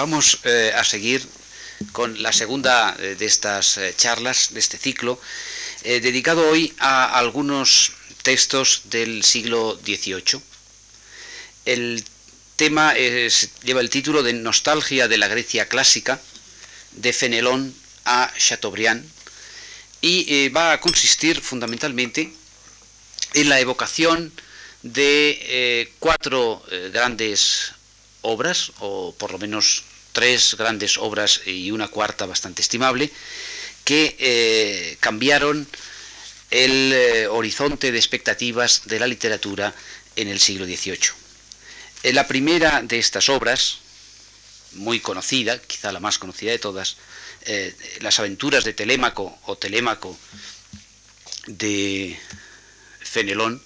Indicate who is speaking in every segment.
Speaker 1: vamos eh, a seguir con la segunda eh, de estas eh, charlas, de este ciclo, dedicado hoy a algunos textos del siglo XVIII. El tema lleva el título de Nostalgia de la Grecia clásica, de Fenelón a Chateaubriand, y va a consistir fundamentalmente en la evocación de cuatro grandes obras, o por lo menos tres grandes obras y una cuarta bastante estimable, que eh, cambiaron el eh, horizonte de expectativas de la literatura en el siglo XVIII. En la primera de estas obras, muy conocida, quizá la más conocida de todas, eh, Las aventuras de Telémaco o Telémaco de Fenelón,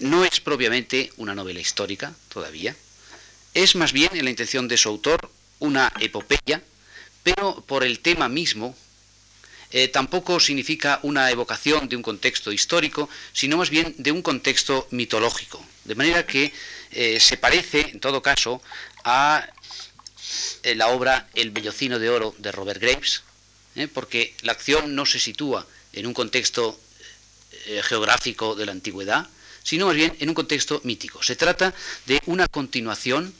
Speaker 1: no es propiamente una novela histórica todavía, es más bien en la intención de su autor una epopeya, pero por el tema mismo eh, tampoco significa una evocación de un contexto histórico, sino más bien de un contexto mitológico. De manera que eh, se parece, en todo caso, a eh, la obra El Bellocino de Oro de Robert Graves, porque la acción no se sitúa en un contexto geográfico de la antigüedad, sino más bien en un contexto mítico. Se trata de una continuación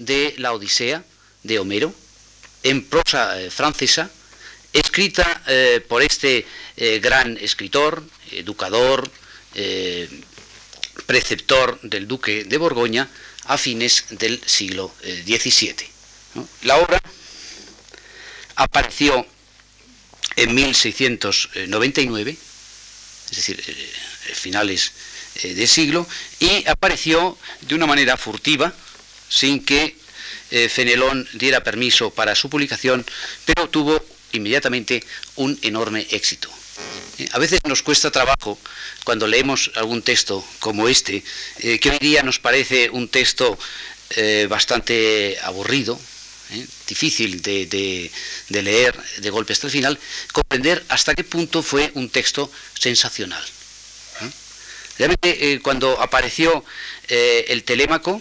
Speaker 1: de la Odisea de Homero en prosa eh, francesa, escrita eh, por este eh, gran escritor, educador, preceptor del duque de Borgoña a fines del siglo XVII. La obra apareció en 1699, es decir, finales de siglo y apareció de una manera furtiva, sin que eh, Fenelón diera permiso para su publicación, pero tuvo inmediatamente un enorme éxito. Eh, a veces nos cuesta trabajo cuando leemos algún texto como este, que hoy día nos parece un texto bastante aburrido, difícil de, leer de golpe hasta el final, comprender hasta qué punto fue un texto sensacional. Realmente eh, cuando apareció eh, el telémaco,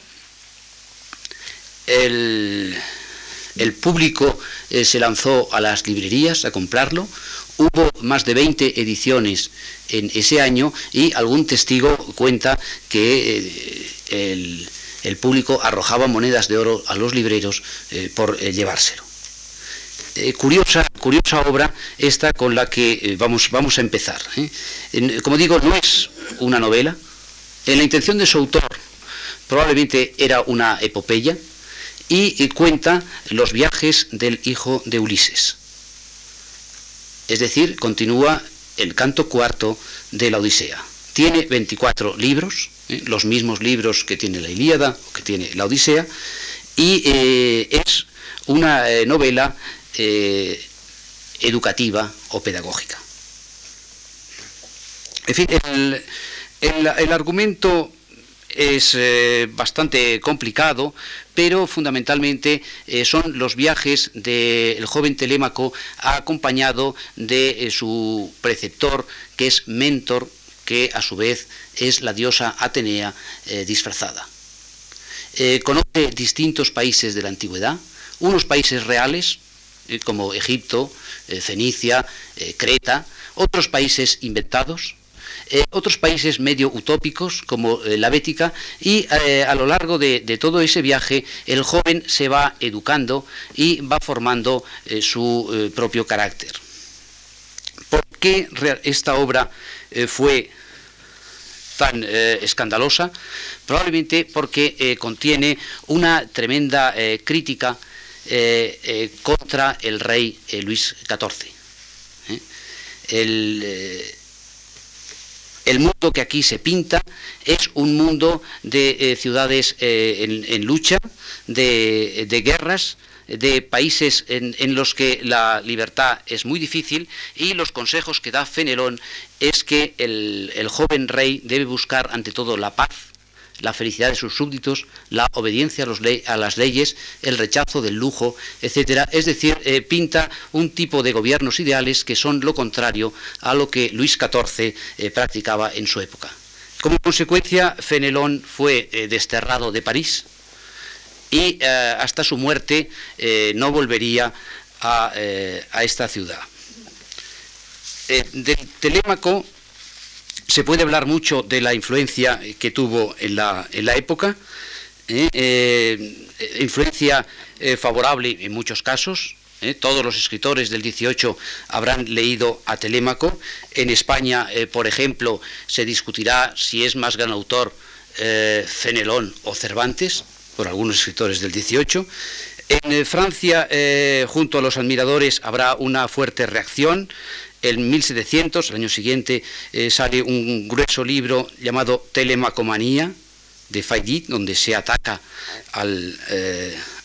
Speaker 1: el, público eh, se lanzó a las librerías a comprarlo. Hubo más de 20 ediciones en ese año y algún testigo cuenta que el, público arrojaba monedas de oro a los libreros por llevárselo. Eh, curiosa, curiosa obra esta con la que eh, vamos, vamos a empezar. ¿eh? como digo, no es una novela. En la intención de su autor probablemente era una epopeya y, cuenta los viajes del hijo de Ulises. Es decir, continúa el canto cuarto de la Odisea. Tiene 24 libros, los mismos libros que tiene la Ilíada o que tiene la Odisea, y es una novela eh, educativa o pedagógica. En fin, el, argumento es eh, bastante complicado, pero fundamentalmente eh, son los viajes del joven Telémaco acompañado de su preceptor, que es Mentor, que a su vez es la diosa Atenea disfrazada. conoce distintos países de la antigüedad, unos países reales, eh, como Egipto, eh, Fenicia, eh, Creta, otros países inventados, otros países medio utópicos como la Bética y a lo largo de, todo ese viaje el joven se va educando y va formando su propio carácter. ¿Por qué esta obra fue tan escandalosa? Probablemente porque contiene una tremenda crítica eh, eh, contra el rey eh, Luis XIV. El, mundo que aquí se pinta es un mundo de ciudades en, lucha, de, guerras, de países en, los que la libertad es muy difícil y los consejos que da Fenelón es que el joven rey debe buscar ante todo la paz, la felicidad de sus súbditos, la obediencia a, las leyes, el rechazo del lujo, etc. Es decir, eh, pinta un tipo de gobiernos ideales que son lo contrario a lo que Luis XIV eh, practicaba en su época. Como consecuencia, Fenelón fue eh, desterrado de París y hasta su muerte no volvería a, esta ciudad. del Telémaco se puede hablar mucho de la influencia que tuvo en la, en la época, influencia favorable en muchos casos, ¿eh? todos los escritores del 18 habrán leído a Telémaco. En España, eh, por ejemplo, se discutirá si es más gran autor eh, Fenelón o Cervantes, por algunos escritores del 18. En Francia, junto a los admiradores, habrá una fuerte reacción. En 1700, el año siguiente, sale un grueso libro llamado Telemacomanía de Fayet, donde se ataca al,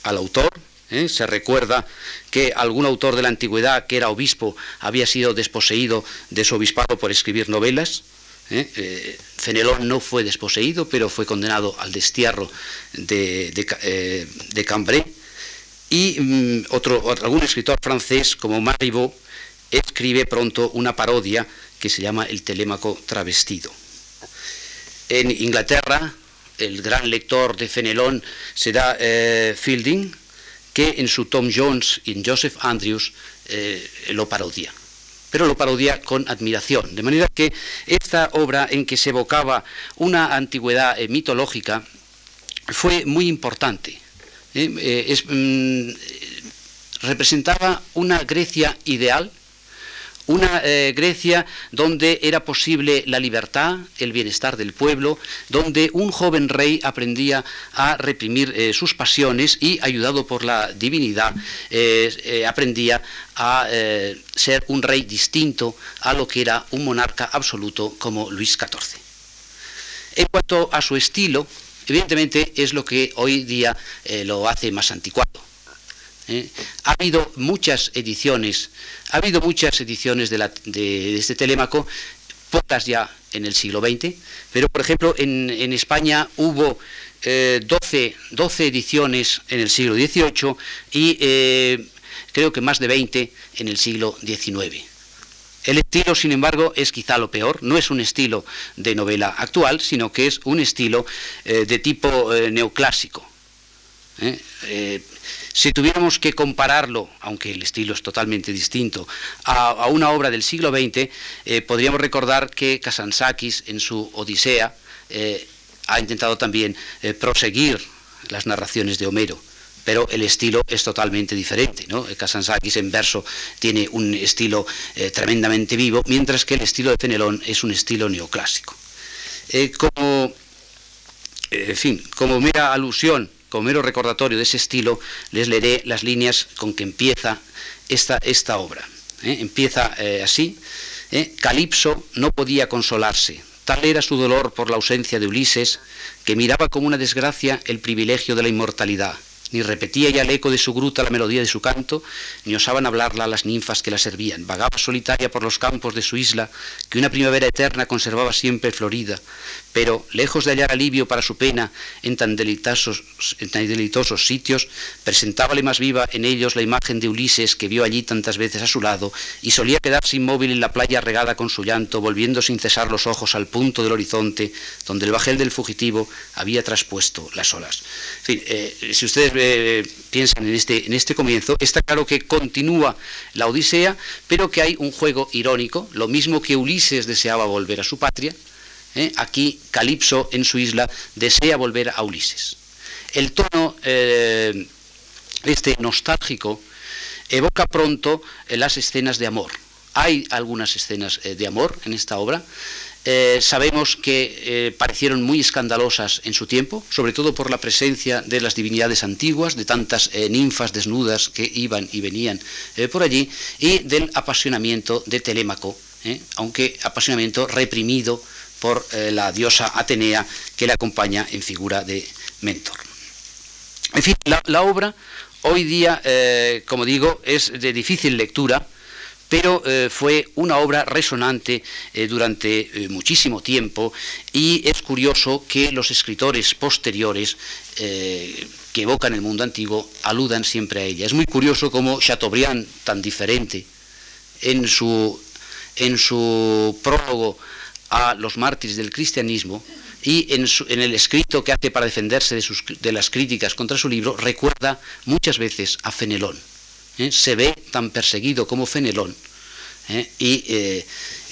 Speaker 1: al autor, ¿eh? Se recuerda que algún autor de la antigüedad, que era obispo, había sido desposeído de su obispado por escribir novelas. ¿eh? Eh, Fenelón no fue desposeído, pero fue condenado al destierro de, de, Cambrai. Y mm, otro, algún escritor francés, como Marivaux, escribe pronto una parodia que se llama El Telémaco travestido. En Inglaterra, el gran lector de Fenelón será Fielding, que en su Tom Jones y en Joseph Andrews eh, lo parodia pero lo parodia con admiración. De manera que esta obra en que se evocaba una antigüedad eh, mitológica fue muy importante. ¿eh? Mm, representaba una Grecia ideal, una eh, Grecia donde era posible la libertad, el bienestar del pueblo, donde un joven rey aprendía a reprimir eh, sus pasiones y, ayudado por la divinidad, eh, aprendía a ser un rey distinto a lo que era un monarca absoluto como Luis XIV. En cuanto a su estilo, evidentemente es lo que hoy día lo hace más anticuado ¿eh? Ha habido muchas ediciones, ha habido muchas ediciones de, este Telémaco, pocas ya en el siglo XX, pero por ejemplo en, España hubo 12, eh, 12, ediciones en el siglo XVIII y eh, creo que más de 20 en el siglo XIX. El estilo, sin embargo, es quizá lo peor. No es un estilo de novela actual, sino que es un estilo de tipo neoclásico. Si tuviéramos que compararlo, aunque el estilo es totalmente distinto, a, una obra del siglo XX, eh, podríamos recordar que Kasansakis en su Odisea eh, ha intentado también eh, proseguir las narraciones de Homero pero el estilo es totalmente diferente. ¿no? En verso tiene un estilo tremendamente vivo, mientras que el estilo de Fenelón es un estilo neoclásico. como, en fin, como mera alusión como mero recordatorio de ese estilo, les leeré las líneas con que empieza esta, esta obra. ¿eh? Empieza eh, así. ¿eh? Calipso no podía consolarse. Tal era su dolor por la ausencia de Ulises, que miraba como una desgracia el privilegio de la inmortalidad ni repetía ya el eco de su gruta la melodía de su canto, ni osaban hablarla las ninfas que la servían. Vagaba solitaria por los campos de su isla, que una primavera eterna conservaba siempre florida, pero, lejos de hallar alivio para su pena en tan, delitosos, en sitios, presentábale más viva en ellos la imagen de Ulises que vio allí tantas veces a su lado, y solía quedarse inmóvil en la playa regada con su llanto, volviendo sin cesar los ojos al punto del horizonte, donde el bajel del fugitivo había traspuesto las olas. Eh, si ustedes eh, piensan en este, en este comienzo, está claro que continúa la Odisea, pero que hay un juego irónico, lo mismo que Ulises deseaba volver a su patria, ¿eh? aquí Calipso en su isla desea volver a Ulises. El tono eh, este nostálgico evoca pronto las escenas de amor. Hay algunas escenas de amor en esta obra. Sabemos que parecieron muy escandalosas en su tiempo, sobre todo por la presencia de las divinidades antiguas, de tantas ninfas desnudas que iban y venían por allí, y del apasionamiento de Telémaco, aunque apasionamiento reprimido por eh, la diosa Atenea que le acompaña en figura de mentor. En fin, la, obra hoy día, eh, como digo, es de difícil lectura, pero eh, fue una obra resonante durante muchísimo tiempo y es curioso que los escritores posteriores que evocan el mundo antiguo aludan siempre a ella. Es muy curioso cómo Chateaubriand, tan diferente, en su, en su prólogo a los mártires del cristianismo, y en, el escrito que hace para defenderse de, las críticas contra su libro, recuerda muchas veces a Fenelón. ¿Eh? Se ve tan perseguido como Fenelón ¿eh? y eh,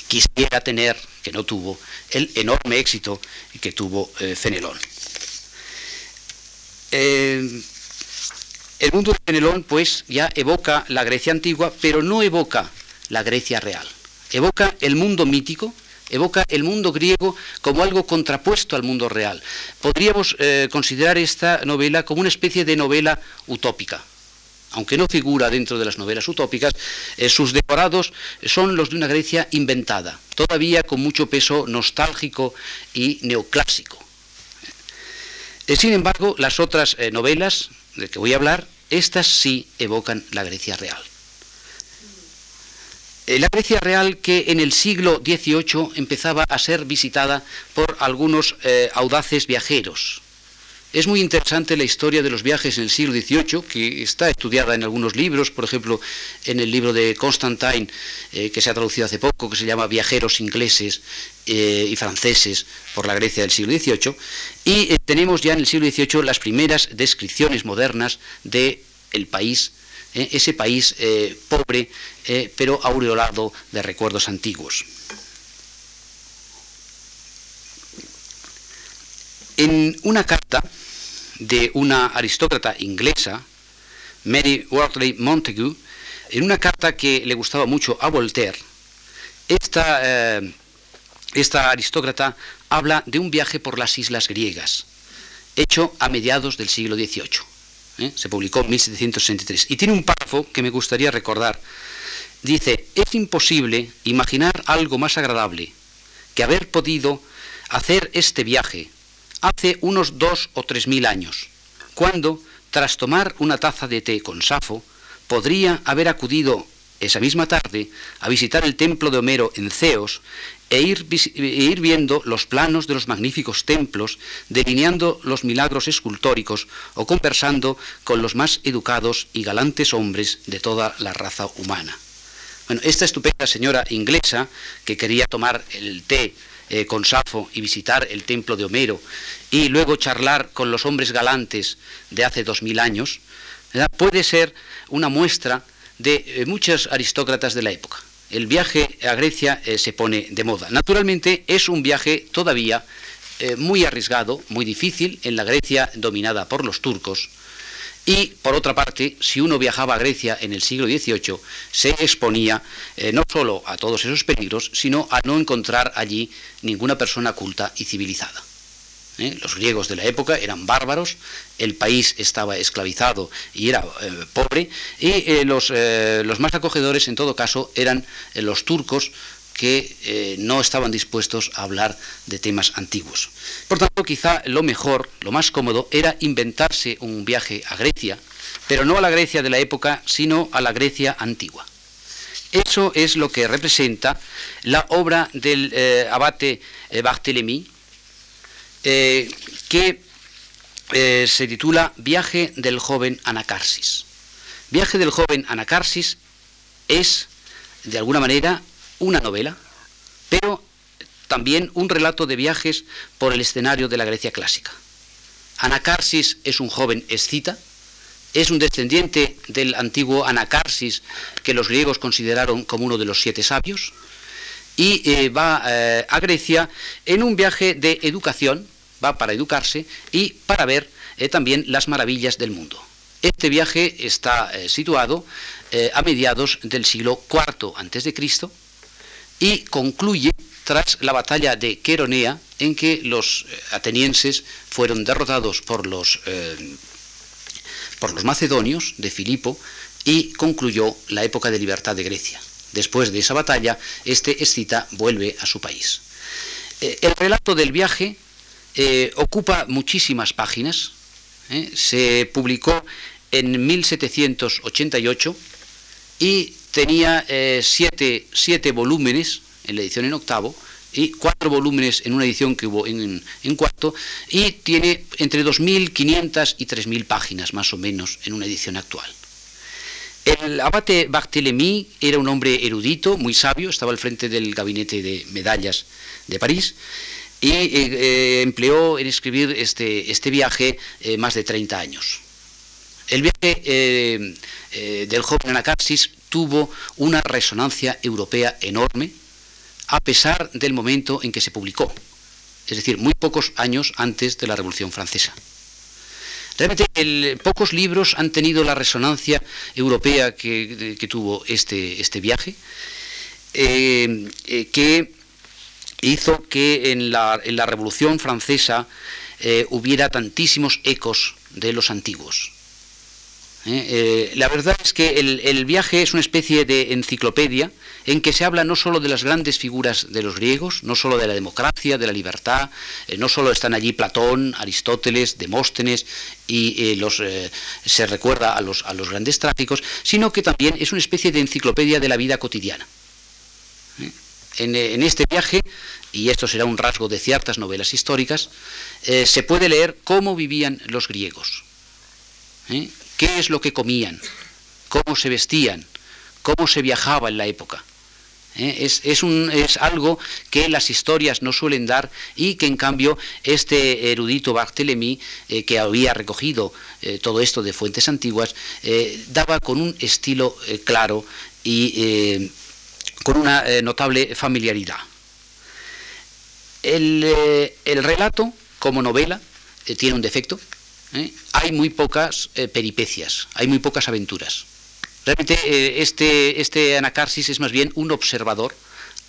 Speaker 1: quisiera tener, que no tuvo, el enorme éxito que tuvo Fenelón. el mundo de Fenelón, pues, ya evoca la Grecia antigua, pero no evoca la Grecia real. Evoca el mundo mítico, evoca el mundo griego como algo contrapuesto al mundo real. Podríamos considerar esta novela como una especie de novela utópica. Aunque no figura dentro de las novelas utópicas, eh, sus decorados son los de una Grecia inventada, todavía con mucho peso nostálgico y neoclásico. Eh, sin embargo, las otras novelas de que voy a hablar, estas sí evocan la Grecia real. Eh, la Grecia real que en el siglo XVIII empezaba a ser visitada por algunos eh, audaces viajeros. Es muy interesante la historia de los viajes en el siglo XVIII, que está estudiada en algunos libros, por ejemplo, en el libro de Constantine, eh, que se ha traducido hace poco, que se llama Viajeros ingleses y franceses por la Grecia del siglo XVIII, y tenemos ya en el siglo XVIII las primeras descripciones modernas del el país ¿eh? ese país eh, pobre eh, pero aureolado de recuerdos antiguos. En una carta de una aristócrata inglesa, Mary Wortley Montagu, en una carta que le gustaba mucho a Voltaire, esta, esta aristócrata habla de un viaje por las islas griegas, hecho a mediados del siglo XVIII. ¿eh? se publicó en 1763, y tiene un párrafo que me gustaría recordar. Dice, es imposible imaginar algo más agradable que haber podido hacer este viaje hace unos dos o tres mil años, cuando, tras tomar una taza de té con Safo, podría haber acudido esa misma tarde a visitar el templo de Homero en Ceos e ir, e ir, viendo los planos de los magníficos templos, delineando los milagros escultóricos o conversando con los más educados y galantes hombres de toda la raza humana. Bueno, esta estupenda señora inglesa que quería tomar el té eh, con Safo y visitar el templo de Homero y luego charlar con los hombres galantes de hace dos mil años, puede ser una muestra de eh, muchos aristócratas de la época. El viaje a Grecia eh, se pone de moda. Naturalmente es un viaje todavía eh, muy arriesgado, muy difícil en la Grecia dominada por los turcos. Y por otra parte, si uno viajaba a Grecia en el siglo XVIII, se exponía no solo a todos esos peligros, sino a no encontrar allí ninguna persona culta y civilizada. ¿eh? Los griegos de la época eran bárbaros, el país estaba esclavizado y era eh, pobre, y eh, los, los, más acogedores en todo caso eran los turcos que no estaban dispuestos a hablar de temas antiguos. Por tanto, quizá lo mejor, lo más cómodo, era inventarse un viaje a Grecia, pero no a la Grecia de la época, sino a la Grecia antigua. Eso es lo que representa la obra del abate Barthélemy, eh, que eh, se titula Viaje del joven Anacarsis. Viaje del joven Anacarsis es, de alguna manera, una novela, pero también un relato de viajes por el escenario de la Grecia clásica. Anacarsis es un joven escita, es un descendiente del antiguo Anacarsis que los griegos consideraron como uno de los siete sabios, y eh, va a Grecia en un viaje de educación, va para educarse y para ver eh, también las maravillas del mundo. Este viaje está eh, situado eh, a mediados del siglo IV a.C. y concluye tras la batalla de Queronea, en que los atenienses fueron derrotados por los, por los macedonios de Filipo y concluyó la época de libertad de Grecia. Después de esa batalla, este escita vuelve a su país. el relato del viaje eh, ocupa muchísimas páginas, ¿eh? se publicó en 1788 y tenía eh, siete, volúmenes en la edición en octavo y cuatro volúmenes en una edición que hubo en, cuarto y tiene entre 2.500 y 3.000 páginas más o menos en una edición actual. El abate Barthélemy era un hombre erudito, muy sabio, estaba al frente del gabinete de medallas de París y empleó en escribir este, este viaje más de 30 años. El viaje del joven Anacarsis tuvo una resonancia europea enorme, a pesar del momento en que se publicó, es decir, muy pocos años antes de la Revolución Francesa. Realmente pocos libros han tenido la resonancia europea que, tuvo este, este viaje, eh, eh, que hizo que en la, Revolución Francesa eh, hubiera tantísimos ecos de los antiguos. La verdad es que el, viaje es una especie de enciclopedia en que se habla no solo de las grandes figuras de los griegos, no solo de la democracia, de la libertad, eh, no solo están allí Platón, Aristóteles, Demóstenes y eh, los, eh, se recuerda a los, a los grandes tráficos, sino que también es una especie de enciclopedia de la vida cotidiana. En, este viaje, y esto será un rasgo de ciertas novelas históricas, se puede leer cómo vivían los griegos, qué es lo que comían, cómo se vestían, cómo se viajaba en la época. ¿eh? Es, un, es, algo que las historias no suelen dar y que en cambio este erudito Barthélemy, eh, que había recogido eh, todo esto de fuentes antiguas, daba con un estilo claro y con una notable familiaridad. El, el, relato, como novela, tiene un defecto. Hay muy pocas peripecias, hay muy pocas aventuras. Realmente eh, este, este anacarsis es más bien un observador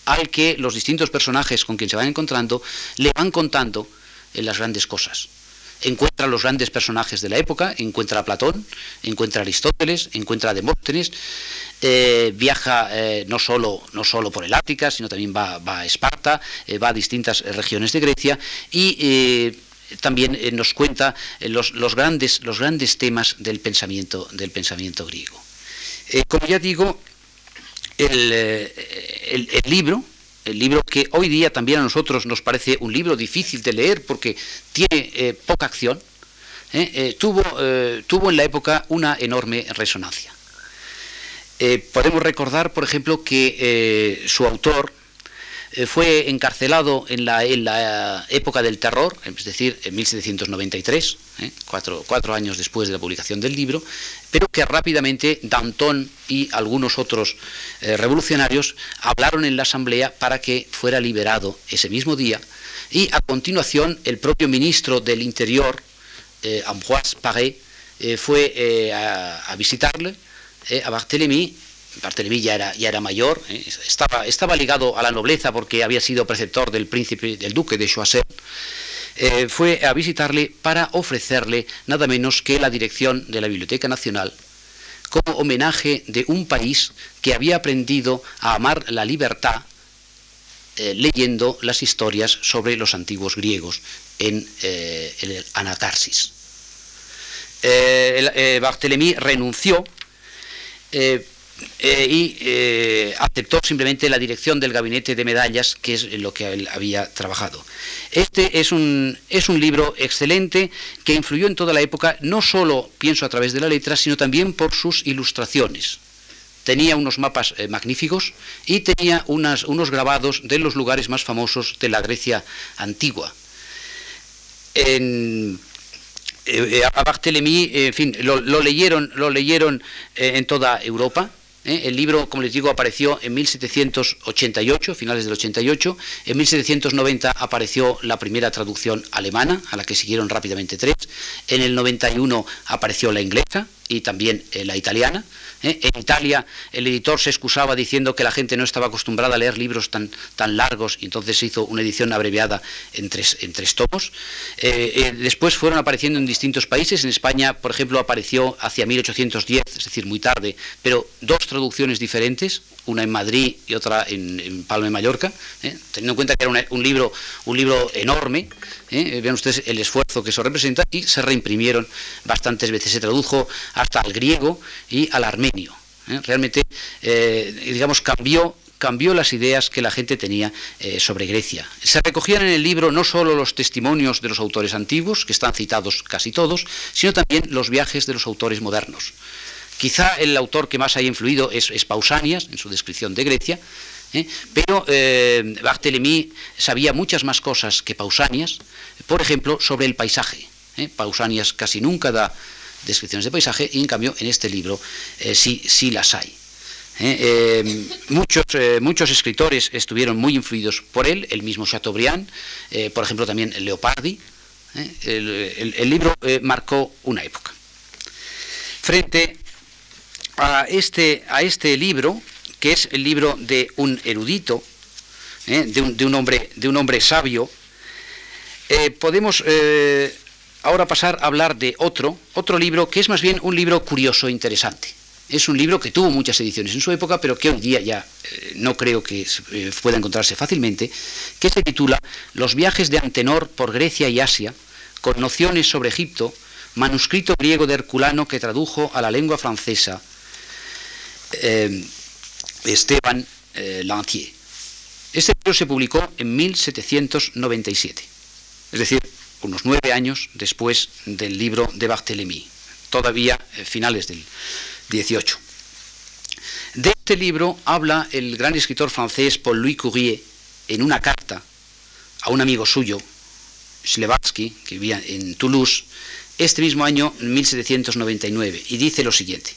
Speaker 1: al que los distintos personajes con quien se van encontrando le van contando las grandes cosas. Encuentra a los grandes personajes de la época, encuentra a Platón, encuentra a Aristóteles, encuentra a Demóstenes, eh, viaja eh, no, solo, no solo por el Ática, sino también va, a Esparta, va a distintas regiones de Grecia y también nos cuenta los, los, grandes, los grandes temas del pensamiento, del pensamiento griego. Eh, como ya digo, eh, el, libro, el libro que hoy día también a nosotros nos parece un libro difícil de leer porque tiene eh, poca acción, tuvo, tuvo en la época una enorme resonancia. podemos recordar, por ejemplo, que su autor, eh, fue encarcelado en la, época del terror, es decir, en 1793, ¿eh? cuatro, años después de la publicación del libro, pero que rápidamente Danton y algunos otros eh, revolucionarios hablaron en la Asamblea para que fuera liberado ese mismo día, y a continuación el propio ministro del Interior, Ambroise Paré, fue a, visitarle, a Barthélemy, Barthélemy ya era, mayor, ¿eh? estaba, ligado a la nobleza porque había sido preceptor del príncipe, del duque de Choiseul, eh, fue a visitarle para ofrecerle nada menos que la dirección de la Biblioteca Nacional como homenaje de un país que había aprendido a amar la libertad eh, leyendo las historias sobre los antiguos griegos en el Anacarsis. Barthélemy renunció eh, y eh, aceptó simplemente la dirección del gabinete de medallas, que es lo que él había trabajado. Este es un, es un libro excelente que influyó en toda la época, no solo, pienso, a través de la letra, sino también por sus ilustraciones. Tenía unos mapas eh, magníficos y tenía unas, unos grabados de los lugares más famosos de la Grecia antigua. En, a Barthélemy, en fin, lo, leyeron, lo leyeron en toda Europa, ¿eh? El libro, como les digo, apareció en 1788, finales del 88. En 1790 apareció la primera traducción alemana, a la que siguieron rápidamente tres. En el 91 apareció la inglesa y también eh, la italiana. ¿eh? En Italia el editor se excusaba diciendo que la gente no estaba acostumbrada a leer libros tan, tan largos y entonces se hizo una edición abreviada en tres, en tres tomos. Eh, después fueron apareciendo en distintos países. En España, por ejemplo, apareció hacia 1810, es decir, muy tarde, pero dos traducciones diferentes, una en Madrid y otra en, Palma de Mallorca, teniendo en cuenta que era un, libro, un libro enorme. Vean ustedes el esfuerzo que eso representa y se reimprimieron bastantes veces. Se tradujo hasta al griego y al armenio ¿eh? Realmente, eh, digamos, cambió cambió las ideas que la gente tenía eh, sobre Grecia. Se recogían en el libro no solo los testimonios de los autores antiguos, que están citados casi todos, sino también los viajes de los autores modernos. Quizá el autor que más haya influido es, Pausanias, en su descripción de Grecia, ¿eh? Pero eh, Barthélemy sabía muchas más cosas que Pausanias, por ejemplo, sobre el paisaje. ¿eh? Pausanias casi nunca da descripciones de paisaje y en cambio en este libro sí, sí las hay. muchos, muchos escritores estuvieron muy influidos por él, el mismo Chateaubriand, por ejemplo también Leopardi. El, el, libro marcó una época. Frente a este, a este libro, que es el libro de un erudito, ¿eh? de, un, hombre, de, un, hombre, sabio, eh, podemos eh, ahora pasar a hablar de otro, otro libro que es más bien un libro curioso e interesante. Es un libro que tuvo muchas ediciones en su época, pero que hoy día ya no creo que pueda encontrarse fácilmente, que se titula Los viajes de Antenor por Grecia y Asia, con nociones sobre Egipto, manuscrito griego de Herculano que tradujo a la lengua francesa Esteban eh, Lantier. Este libro se publicó en 1797, es decir, unos nueve años después del libro de Barthélemy, todavía eh, finales del 18. De este libro habla el gran escritor francés Paul-Louis Courrier en una carta a un amigo suyo, Schlevatsky, que vivía en Toulouse, este mismo año 1799, y dice lo siguiente.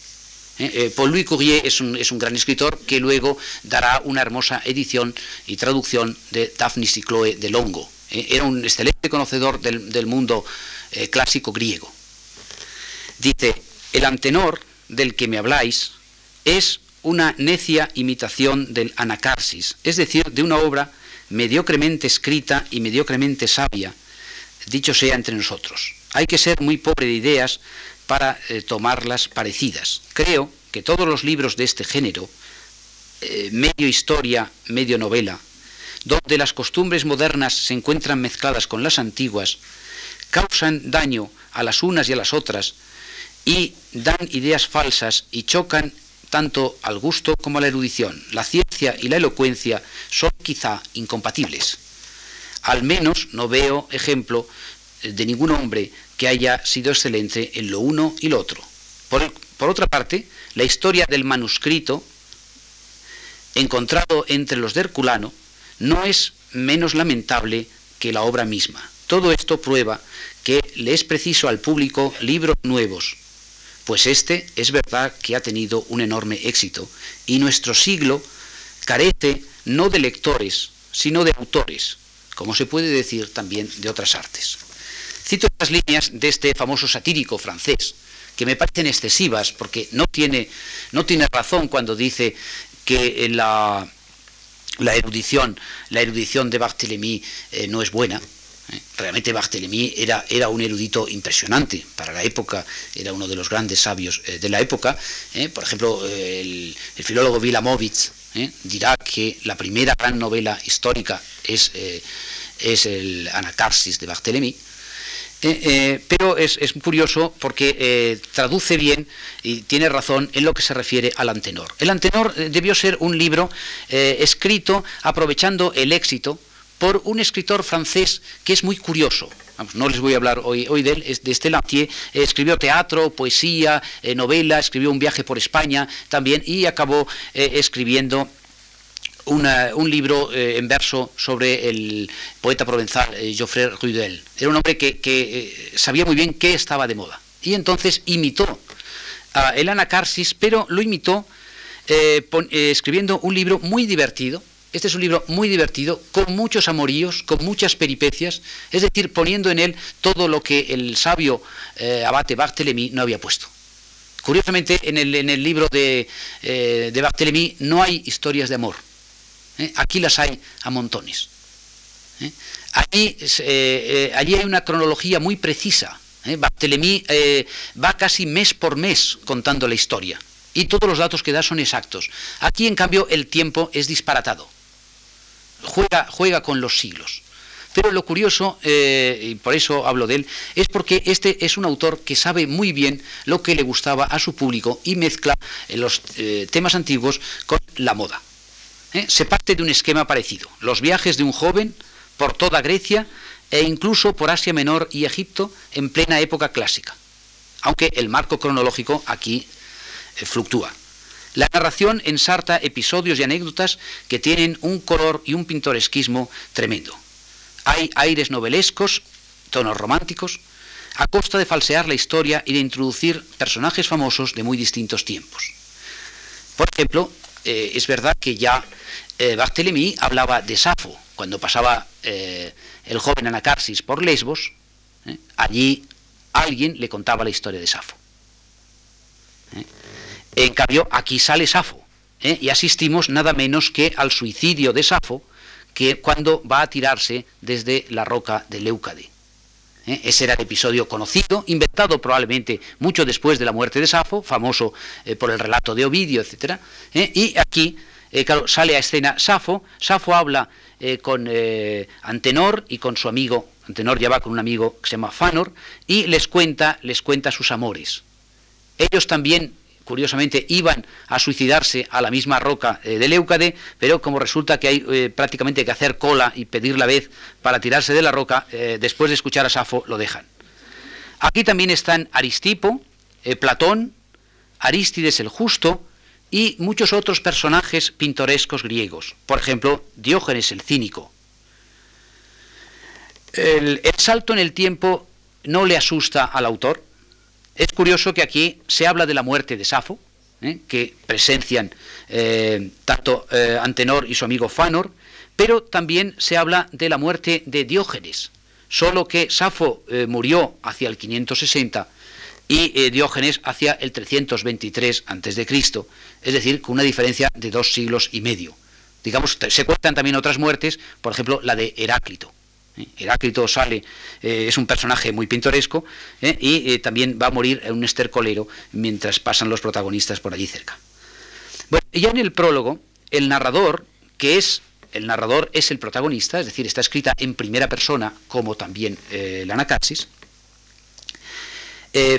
Speaker 1: ¿Eh? Eh, Paul Louis Courrier es un, gran escritor que luego dará una hermosa edición y traducción de Daphnis y Chloe de Longo. ¿eh? era un excelente conocedor del, mundo clásico griego. Dice, el antenor del que me habláis es una necia imitación del anacarsis, es decir, de una obra mediocremente escrita y mediocremente sabia, dicho sea entre nosotros. Hay que ser muy pobre de ideas para eh, tomarlas parecidas. Creo que todos los libros de este género, eh, medio historia, medio novela, donde las costumbres modernas se encuentran mezcladas con las antiguas, causan daño a las unas y a las otras y dan ideas falsas y chocan tanto al gusto como a la erudición. La ciencia y la elocuencia son quizá incompatibles. Al menos no veo ejemplo de ningún hombre que haya sido excelente en lo uno y lo otro. Por, otra parte, la historia del manuscrito encontrado entre los de Herculano no es menos lamentable que la obra misma. Todo esto prueba que le es preciso al público libros nuevos, pues este es verdad que ha tenido un enorme éxito y nuestro siglo carece no de lectores, sino de autores, como se puede decir también de otras artes. Cito estas líneas de este famoso satírico francés, que me parecen excesivas porque no tiene, no tiene razón cuando dice que la, erudición, la erudición de Barthélemy eh, no es buena. ¿eh? Realmente Barthélemy era, era, un erudito impresionante para la época, era uno de los grandes sabios eh, de la época. Por ejemplo, el, filólogo Vilamovitz dirá que la primera gran novela histórica es, es el Anacarsis de Barthélemy. Eh, eh, pero es, curioso porque eh, traduce bien y tiene razón en lo que se refiere al antenor. El antenor debió ser un libro escrito aprovechando el éxito por un escritor francés que es muy curioso. no les voy a hablar hoy, hoy de él, es de Estelantier, escribió teatro, poesía, novela, escribió un viaje por España también y acabó escribiendo un libro eh, en verso sobre el poeta provenzal eh, Geoffrey Rudel. Era un hombre que, eh, sabía muy bien qué estaba de moda. Y entonces imitó a el Anacarsis, pero lo imitó escribiendo un libro muy divertido. Este es un libro muy divertido, con muchos amoríos, con muchas peripecias, es decir, poniendo en él todo lo que el sabio abate Barthélemy no había puesto. Curiosamente, en el, en el libro de, de Barthélemy no hay historias de amor, ¿eh? Aquí las hay a montones. ¿eh? Eh, allí, hay una cronología muy precisa. Barthélemy va casi mes por mes contando la historia y todos los datos que da son exactos. Aquí, en cambio, el tiempo es disparatado. Juega, juega con los siglos. Pero lo curioso, y por eso hablo de él, es porque este es un autor que sabe muy bien lo que le gustaba a su público y mezcla los temas antiguos con la moda. ¿Eh? se parte de un esquema parecido. Los viajes de un joven por toda Grecia e incluso por Asia Menor y Egipto en plena época clásica, aunque el marco cronológico aquí eh, fluctúa. La narración ensarta episodios y anécdotas que tienen un color y un pintoresquismo tremendo. Hay aires novelescos, tonos románticos, a costa de falsear la historia y de introducir personajes famosos de muy distintos tiempos. Por ejemplo, eh, es verdad que ya eh, Barthélemy hablaba de Safo, cuando pasaba eh, el joven Anacarsis por Lesbos, allí alguien le contaba la historia de Safo. En cambio, aquí sale Safo, y asistimos nada menos que al suicidio de Safo, que cuando va a tirarse desde la roca de Leucade. ¿Eh? Ese era el episodio conocido, inventado probablemente mucho después de la muerte de Safo, famoso eh, por el relato de Ovidio, etc. ¿eh? Y aquí, sale a escena Safo. Safo habla con Antenor y con su amigo. Antenor ya va con un amigo que se llama Fanor y les cuenta, les cuenta sus amores. Ellos también curiosamente iban a suicidarse a la misma roca eh, de Leucade, pero como resulta que hay eh, prácticamente que hacer cola y pedir la vez para tirarse de la roca, eh, después de escuchar a Safo lo dejan. Aquí también están Aristipo, Platón, Arístides el Justo y muchos otros personajes pintorescos griegos, por ejemplo, Diógenes el Cínico. el salto en el tiempo no le asusta al autor, es curioso que aquí se habla de la muerte de Safo, ¿eh? que presencian eh, tanto eh, Antenor y su amigo Fanor, pero también se habla de la muerte de Diógenes, solo que Safo murió hacia el 560 y Diógenes hacia el 323 a.C., es decir, con una diferencia de dos siglos y medio. Digamos, se cuentan también otras muertes, por ejemplo, la de Heráclito. ¿Eh? Heráclito sale, eh, es un personaje muy pintoresco ¿eh? y también va a morir en un estercolero mientras pasan los protagonistas por allí cerca. Bueno, ya en el prólogo, el narrador, que es el narrador es el protagonista, es decir, está escrita en primera persona, como también la anacaxis.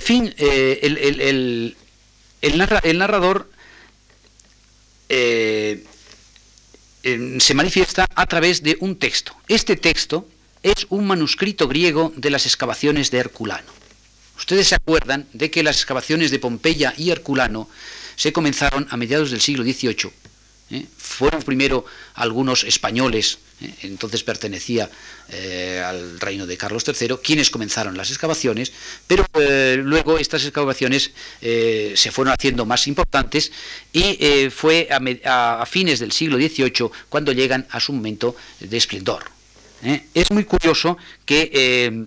Speaker 1: fin, el, narrador se manifiesta a través de un texto. Este texto es un manuscrito griego de las excavaciones de Herculano. Ustedes se acuerdan de que las excavaciones de Pompeya y Herculano se comenzaron a mediados del siglo XVIII. ¿eh? Fueron primero algunos españoles, ¿eh? entonces pertenecía eh, al reino de Carlos III, quienes comenzaron las excavaciones, pero luego estas excavaciones se fueron haciendo más importantes y fue a, a fines del siglo XVIII cuando llegan a su momento de esplendor. ¿Eh? Es muy curioso que eh,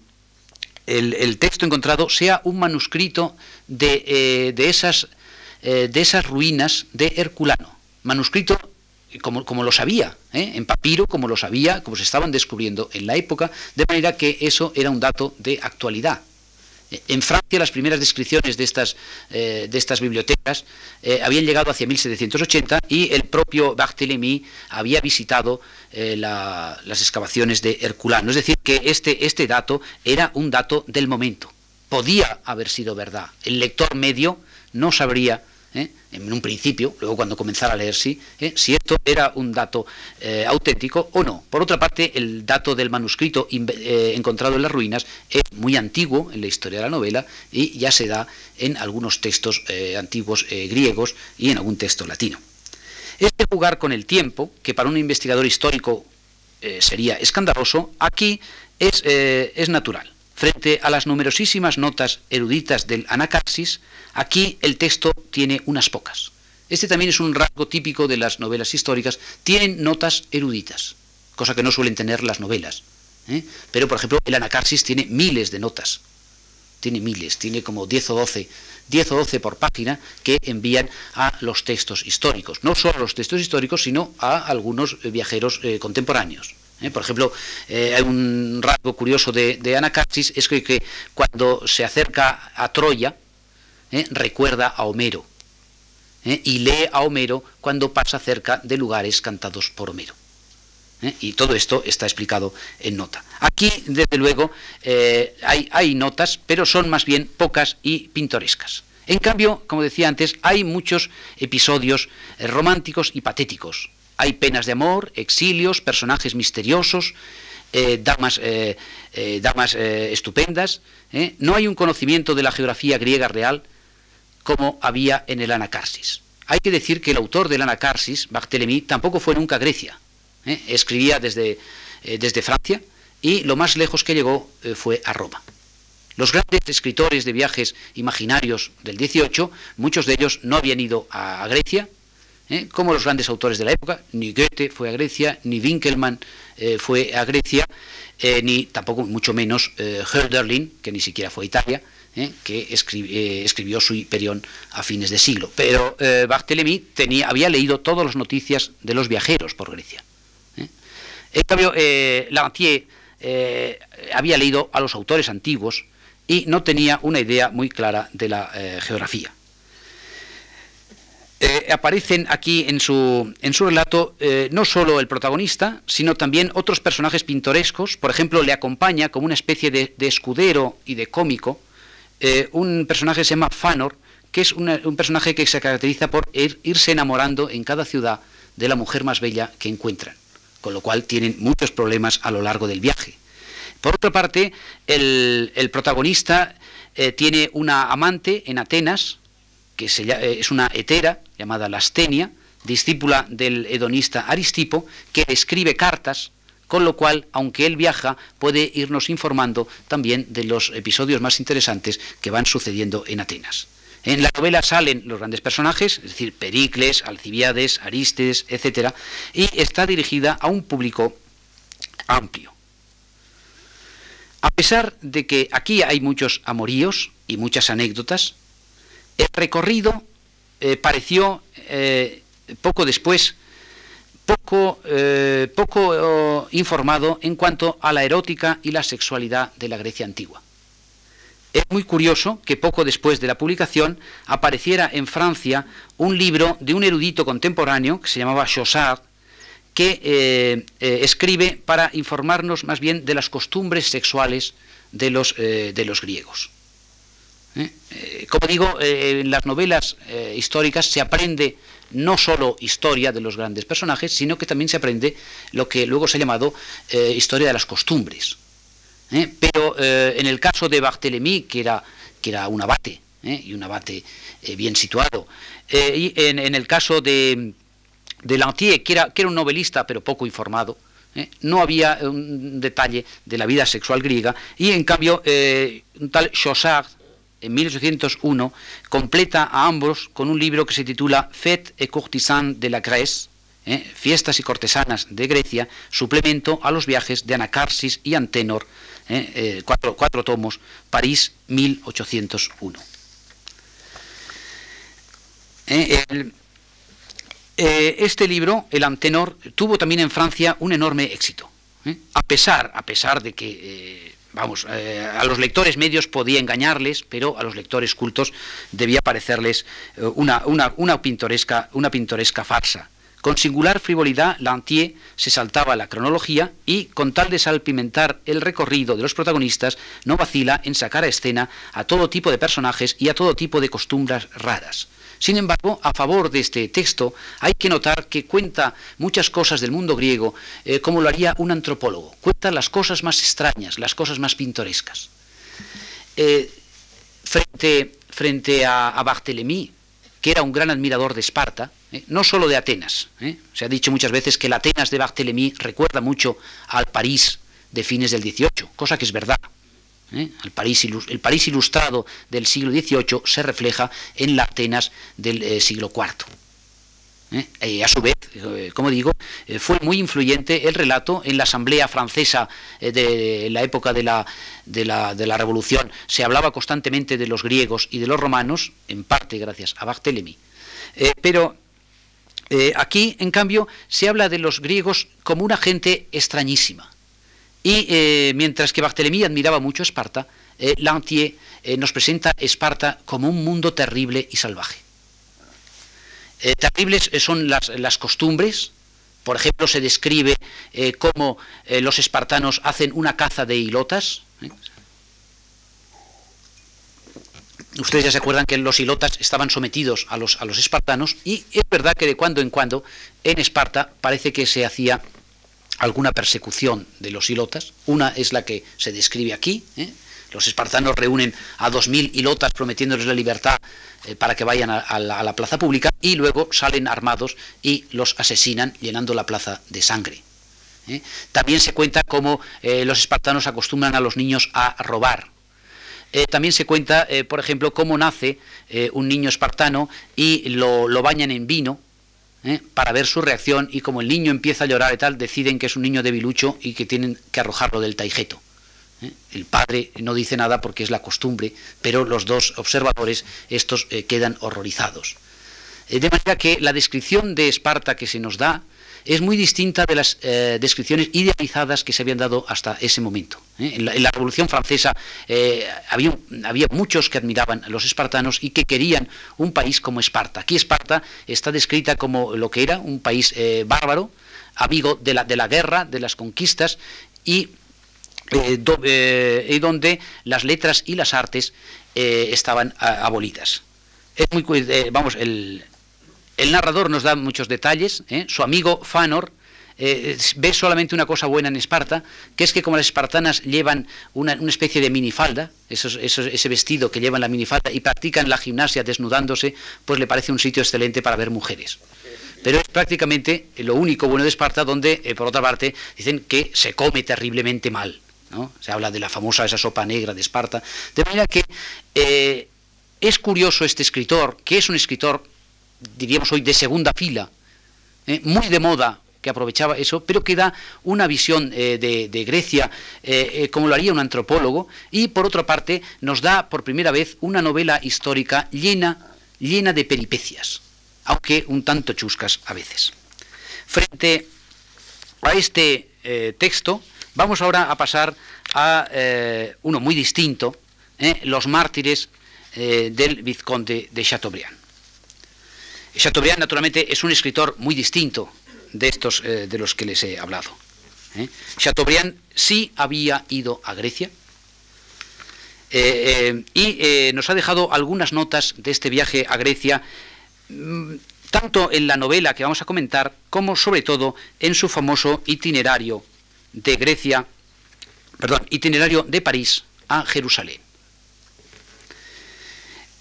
Speaker 1: el, texto encontrado sea un manuscrito de, eh, esas, ruinas de Herculano. Manuscrito como, lo sabía, en papiro, como lo sabía, como se estaban descubriendo en la época, de manera que eso era un dato de actualidad. En Francia las primeras descripciones de estas, eh, de estas bibliotecas eh, habían llegado hacia 1780 y el propio Barthélemy había visitado eh, las excavaciones de Herculano. Es decir, que este, este dato era un dato del momento. Podía haber sido verdad. El lector medio no sabría ¿eh? en un principio, luego cuando comenzara a leer sí, ¿eh? si esto era un dato eh, auténtico o no. Por otra parte, el dato del manuscrito encontrado en las ruinas es muy antiguo en la historia de la novela y ya se da en algunos textos antiguos griegos y en algún texto latino. Este jugar con el tiempo, que para un investigador histórico sería escandaloso, aquí es, es natural. Frente a las numerosísimas notas eruditas del Anacaxis, aquí el texto tiene unas pocas. Este también es un rasgo típico de las novelas históricas, tienen notas eruditas, cosa que no suelen tener las novelas. ¿eh? Pero, por ejemplo, el Anacaxis tiene miles de notas, tiene miles, tiene como 10 o 12, 10 o 12 por página que envían a los textos históricos, no solo a los textos históricos, sino a algunos viajeros eh, contemporáneos. ¿Eh? Por ejemplo, eh, hay un rasgo curioso de, de es que, cuando se acerca a Troya, ¿eh? recuerda a Homero, y lee a Homero cuando pasa cerca de lugares cantados por Homero. Y todo esto está explicado en nota. Aquí, desde luego, hay notas, pero son más bien pocas y pintorescas. En cambio, como decía antes, hay muchos episodios románticos y patéticos, hay penas de amor, exilios, personajes misteriosos, eh, damas, eh, eh, damas estupendas. No hay un conocimiento de la geografía griega real como había en el Anacarsis. hay que decir que el autor del Anacarsis, Barthélemy, tampoco fue nunca a Grecia. Escribía desde, desde, Francia y lo más lejos que llegó fue a Roma. Los grandes escritores de viajes imaginarios del 18, muchos de ellos no habían ido a, Grecia, como los grandes autores de la época, ni Goethe fue a Grecia, ni Winkelmann fue a Grecia, ni tampoco mucho menos Hölderlin, que ni siquiera fue a Italia, ¿eh? que eh, escribió su Hiperión a fines de siglo. Pero eh, Barthélemy había leído todas las noticias de los viajeros por Grecia. En cambio, Lantier había leído a los autores antiguos y no tenía una idea muy clara de la geografía. Aparecen aquí en su, en su relato no solo el protagonista, sino también otros personajes pintorescos. Por ejemplo, le acompaña como una especie de escudero y de cómico eh, un personaje se llama Fanor, que es un personaje que se caracteriza por irse enamorando en cada ciudad de la mujer más bella que encuentran, con lo cual tienen muchos problemas a lo largo del viaje. Por otra parte, el, protagonista eh, tiene una amante en Atenas, que eh, es una hetera llamada Lastenia, discípula del hedonista Aristipo, que escribe cartas con lo cual, aunque él viaja, puede irnos informando también de los episodios más interesantes que van sucediendo en Atenas. En la novela salen los grandes personajes, es decir, Pericles, Alcibiades, Aristes, etc., y está dirigida a un público amplio. A pesar de que aquí hay muchos amoríos y muchas anécdotas, el recorrido eh, pareció eh, poco después poco, eh, poco informado en cuanto a la erótica y la sexualidad de la Grecia antigua. Es muy curioso que poco después de la publicación apareciera en Francia un libro de un erudito contemporáneo que se llamaba Chaussard, que escribe para informarnos más bien de las costumbres sexuales de los, de los griegos. Como digo, en las novelas históricas se aprende no solo historia de los grandes personajes, sino que también se aprende lo que luego se ha llamado eh, historia de las costumbres. ¿eh? Pero eh, en el caso de Barthélemy, que era, que era un abate, y un abate bien situado, y en, el caso de, de Lantier, que era, que era un novelista pero poco informado, no había un detalle de la vida sexual griega, y en cambio un tal Chaussard, en 1801, completa a ambos con un libro que se titula Fête et courtisans de la Grèce, ¿eh? Fiestas y cortesanas de Grecia, suplemento a los viajes de Anacarsis y Antenor, ¿eh? Eh, cuatro, tomos, París 1801. este libro, el Antenor, tuvo también en Francia un enorme éxito, a pesar, a pesar de que vamos, eh, a los lectores medios podía engañarles, pero a los lectores cultos debía parecerles eh, una, una, pintoresca, una pintoresca farsa. Con singular frivolidad, Lantier se saltaba la cronología y, con tal de salpimentar el recorrido de los protagonistas, no vacila en sacar a escena a todo tipo de personajes y a todo tipo de costumbres raras. Sin embargo, a favor de este texto hay que notar que cuenta muchas cosas del mundo griego eh, como lo haría un antropólogo. Cuenta las cosas más extrañas, las cosas más pintorescas. Eh, frente, a, a, Barthélemy, que era un gran admirador de Esparta, eh, no solo de Atenas. Se ha dicho muchas veces que la Atenas de Barthélemy recuerda mucho al París de fines del XVIII, cosa que es verdad. ¿Eh? El, París, ilustrado del siglo XVIII se refleja en la Atenas del eh, siglo IV. ¿eh? a su vez, como digo, fue muy influyente el relato en la Asamblea Francesa de la época de la, de, la, Revolución. Se hablaba constantemente de los griegos y de los romanos, en parte gracias a Barthélemy. pero aquí, en cambio, se habla de los griegos como una gente extrañísima. Y eh, mientras que Barthélemy admiraba mucho Esparta, eh, Lantier eh, nos presenta Esparta como un mundo terrible y salvaje. terribles son las, costumbres, por ejemplo, se describe cómo los espartanos hacen una caza de hilotas. Ustedes ya se acuerdan que los hilotas estaban sometidos a los, a los espartanos y es verdad que de cuando en cuando en Esparta parece que se hacía alguna persecución de los hilotas. Una es la que se describe aquí, ¿eh? Los espartanos reúnen a 2.000 hilotas prometiéndoles la libertad eh, para que vayan a, la, plaza pública y luego salen armados y los asesinan llenando la plaza de sangre. ¿eh? También se cuenta cómo los espartanos acostumbran a los niños a robar. también se cuenta, por ejemplo, cómo nace un niño espartano y lo, lo bañan en vino, para ver su reacción y como el niño empieza a llorar y tal, deciden que es un niño debilucho y que tienen que arrojarlo del taijeto. ¿eh? El padre no dice nada porque es la costumbre, pero los dos observadores, estos, eh, quedan horrorizados. Eh, de manera que la descripción de Esparta que se nos da es muy distinta de las descripciones idealizadas que se habían dado hasta ese momento. En la, Revolución Francesa había, había, muchos que admiraban a los espartanos y que querían un país como Esparta. Aquí Esparta está descrita como lo que era, un país bárbaro, amigo de la, de la guerra, de las conquistas, y eh, eh, donde las letras y las artes eh, estaban abolidas. Es muy, vamos, el, narrador nos da muchos detalles. Su amigo Fanor ve solamente una cosa buena en Esparta, que es que como las espartanas llevan una, especie de minifalda, ese vestido que llevan la minifalda y practican la gimnasia desnudándose, pues le parece un sitio excelente para ver mujeres pero es prácticamente lo único bueno de Esparta donde, por otra parte, dicen que se come terriblemente mal. Se habla de la famosa esa sopa negra de Esparta. De manera que eh, es curioso este escritor, que es un escritor, diríamos hoy, de segunda fila, ¿eh? muy de moda, que aprovechaba eso, pero que da una visión eh, de, Grecia como lo haría un antropólogo, y por otra parte nos da por primera vez una novela histórica llena, llena de peripecias, aunque un tanto chuscas a veces. Frente a este texto, Vamos ahora a pasar a eh, uno muy distinto, eh, los mártires eh, del vizconde de Chateaubriand. Chateaubriand, naturalmente, es un escritor muy distinto de estos de los que les he hablado. Chateaubriand sí había ido a Grecia y nos ha dejado algunas notas de este viaje a Grecia, mm, tanto en la novela que vamos a comentar, como sobre todo en su famoso itinerario de Grecia, perdón, itinerario de París a Jerusalén.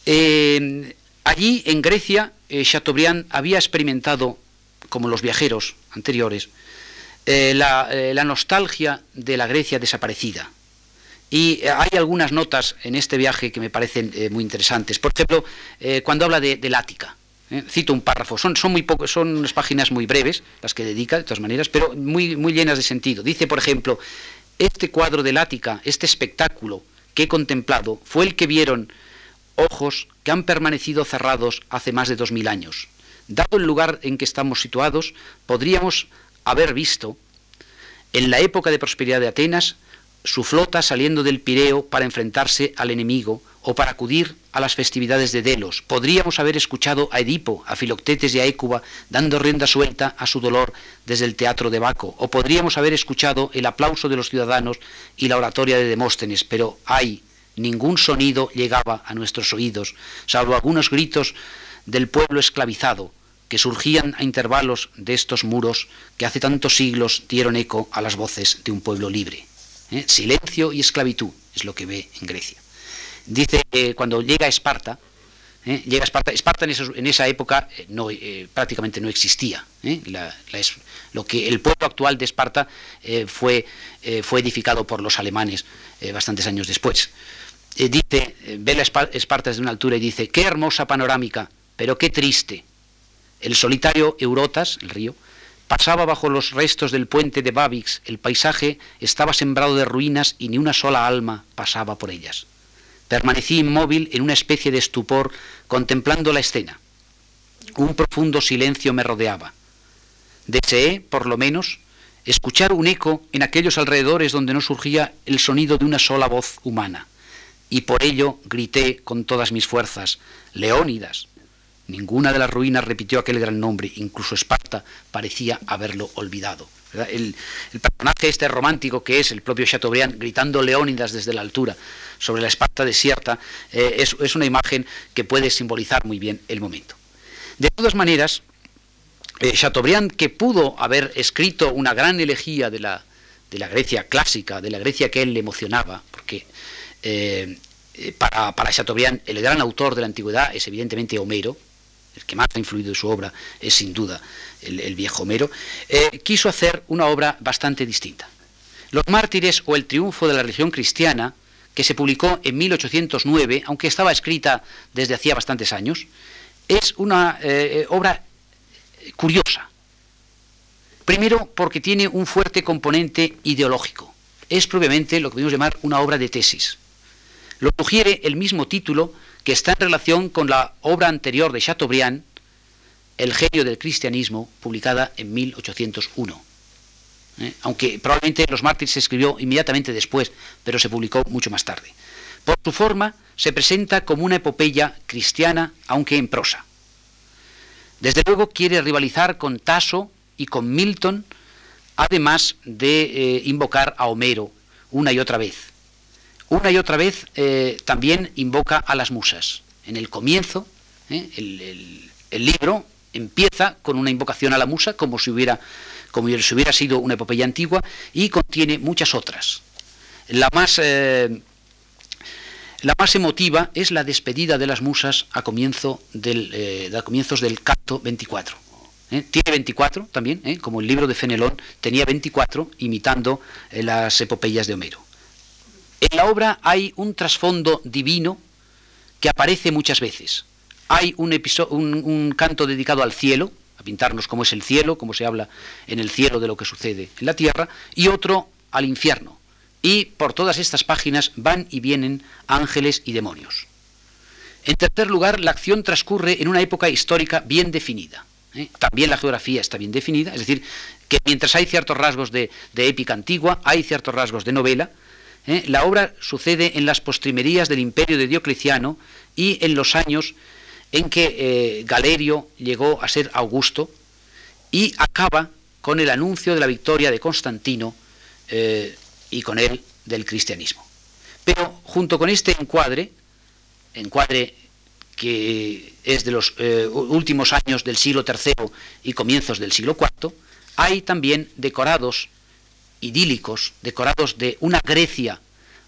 Speaker 1: Eh, allí, en Grecia, eh, Chateaubriand había experimentado, como los viajeros anteriores, eh, la, la, nostalgia de la Grecia desaparecida. Y hay algunas notas en este viaje que me parecen muy interesantes. Por ejemplo, cuando habla de, del Ática. ¿eh? cito un párrafo, son, muy pocos, son unas páginas muy breves, las que dedica de todas maneras, pero muy, muy llenas de sentido. Dice, por ejemplo, este cuadro del Ática, este espectáculo que he contemplado, fue el que vieron ojos que han permanecido cerrados hace más de dos mil años. Dado el lugar en que estamos situados, podríamos haber visto, en la época de prosperidad de Atenas, su flota saliendo del Pireo para enfrentarse al enemigo o para acudir a las festividades de Delos. Podríamos haber escuchado a Edipo, a Filoctetes y a Écuba dando rienda suelta a su dolor desde el teatro de Baco, o podríamos haber escuchado el aplauso de los ciudadanos y la oratoria de Demóstenes, pero ay, ningún sonido llegaba a nuestros oídos, salvo algunos gritos del pueblo esclavizado, que surgían a intervalos de estos muros que hace tantos siglos dieron eco a las voces de un pueblo libre. ¿eh? Silencio y esclavitud es lo que ve en Grecia. Dice que cuando llega a Esparta, ¿eh? llega Esparta, Esparta en, esa época eh, no, prácticamente no existía. lo que el pueblo actual de Esparta fue, fue edificado por los alemanes bastantes años después. Dice, ve la Esparta desde una altura y dice, qué hermosa panorámica, pero qué triste. El solitario Eurotas, el río, Pasaba bajo los restos del puente de Babix, el paisaje estaba sembrado de ruinas y ni una sola alma pasaba por ellas. Permanecí inmóvil en una especie de estupor contemplando la escena. Un profundo silencio me rodeaba. Deseé, por lo menos, escuchar un eco en aquellos alrededores donde no surgía el sonido de una sola voz humana. Y por ello grité con todas mis fuerzas, Leónidas, Ninguna de las ruinas repitió aquel gran nombre, incluso Esparta parecía haberlo olvidado. El, personaje este romántico que es el propio Chateaubriand gritando Leónidas desde la altura sobre la Esparta desierta eh, es, una imagen que puede simbolizar muy bien el momento. De todas maneras, eh, Chateaubriand, que pudo haber escrito una gran elegía de la, de la Grecia clásica, de la Grecia que él le emocionaba, para, para Chateaubriand, el gran autor de la antigüedad es evidentemente Homero, el que más ha influido en su obra es sin duda el, viejo Homero, quiso hacer una obra bastante distinta. Los mártires o el triunfo de la religión cristiana, que se publicó en 1809, aunque estaba escrita desde hacía bastantes años, es una obra curiosa. Primero, porque tiene un fuerte componente ideológico. Es propiamente lo que podemos llamar una obra de tesis. Lo sugiere el mismo título que está en relación con la obra anterior de Chateaubriand, El genio del cristianismo, publicada en 1801. ¿Eh? Aunque probablemente Los mártires se escribió inmediatamente después, pero se publicó mucho más tarde. Por su forma, se presenta como una epopeya cristiana, aunque en prosa. Desde luego quiere rivalizar con Tasso y con Milton, además de eh, invocar a Homero una y otra vez. Una y otra vez eh, también invoca a las musas. En el comienzo, eh, el, libro empieza con una invocación a la musa, como si hubiera, como si hubiera sido una epopeya antigua, y contiene muchas otras. La más más emotiva es la despedida de las musas a, comienzo del, eh, comienzos del canto 24. ¿eh? Tiene 24 también, ¿eh? como el libro de Fenelón tenía 24, imitando las epopeyas de Homero. En la obra hay un trasfondo divino que aparece muchas veces. Hay un, un canto dedicado al cielo, a pintarnos cómo es el cielo, cómo se habla en el cielo de lo que sucede en la tierra, y otro al infierno, y por todas estas páginas van y vienen ángeles y demonios. En tercer lugar, la acción transcurre en una época histórica bien definida. ¿eh? También la geografía está bien definida, es decir, que mientras hay ciertos rasgos de, épica antigua, hay ciertos rasgos de novela. ¿Eh? La obra sucede en las postrimerías del imperio de Diocleciano y en los años en que eh, Galerio llegó a ser Augusto y acaba con el anuncio de la victoria de Constantino y con él del cristianismo. Pero junto con este encuadre, encuadre que es de los eh, últimos años del siglo III y comienzos del siglo IV, hay también decorados idílicos, decorados de una Grecia,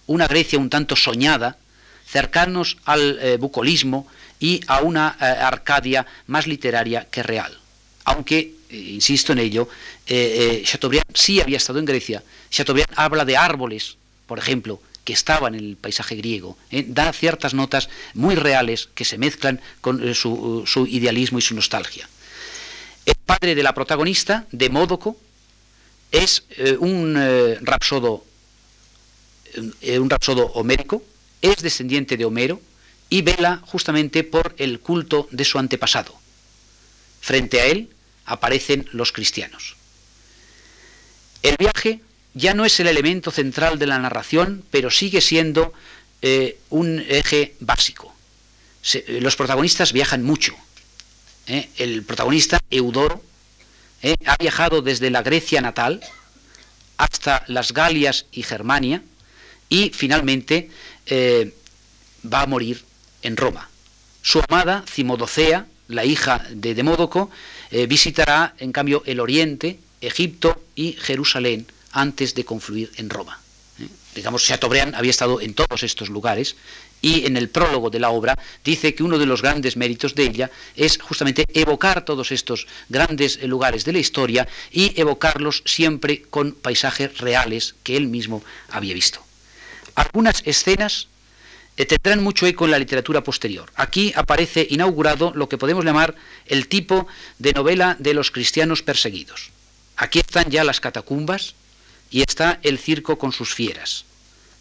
Speaker 1: una Grecia un tanto soñada, cercanos al eh, bucolismo y a una eh, Arcadia más literaria que real. Aunque eh, insisto en ello, Chateaubriand sí había estado en Grecia. Chateaubriand habla de árboles, por ejemplo, que estaban en el paisaje griego. Da ciertas notas muy reales que se mezclan con su, idealismo y su nostalgia. El padre de la protagonista, Demódoco, es un rapsodo un rapsodo homérico, es descendiente de Homero y vela justamente por el culto de su antepasado. Frente a él aparecen los cristianos. El viaje ya no es el elemento central de la narración, pero sigue siendo eh, un eje básico. Eh, los protagonistas viajan mucho. ¿eh? El protagonista, Eudoro, ha viajado desde la Grecia natal hasta las Galias y Germania y finalmente va a morir en Roma. Su amada, Cimodocea, la hija de Demódoco, eh, visitará, en cambio, el Oriente, Egipto y Jerusalén antes de confluir en Roma. ¿eh? Digamos, Chateaubriand había estado en todos estos lugares y en el prólogo de la obra dice que uno de los grandes méritos de ella es justamente evocar todos estos grandes lugares de la historia y evocarlos siempre con paisajes reales que él mismo había visto. Algunas escenas eh, tendrán mucho eco en la literatura posterior. Aquí aparece inaugurado lo que podemos llamar el tipo de novela de los cristianos perseguidos. Aquí están ya las catacumbas y está el circo con sus fieras.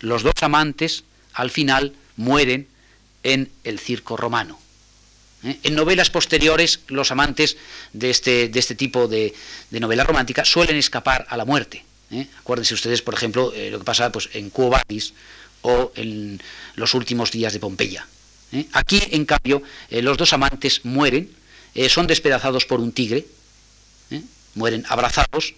Speaker 1: Los dos amantes al final mueren en el circo romano. ¿Eh? En novelas posteriores, los amantes de este, de este tipo de, novela romántica suelen escapar a la muerte. ¿eh? Acuérdense ustedes, por ejemplo, lo que pasa pues, en Quo o en los últimos días de Pompeya. ¿eh? Aquí, en cambio, eh, los dos amantes mueren, eh, son despedazados por un tigre, mueren abrazados,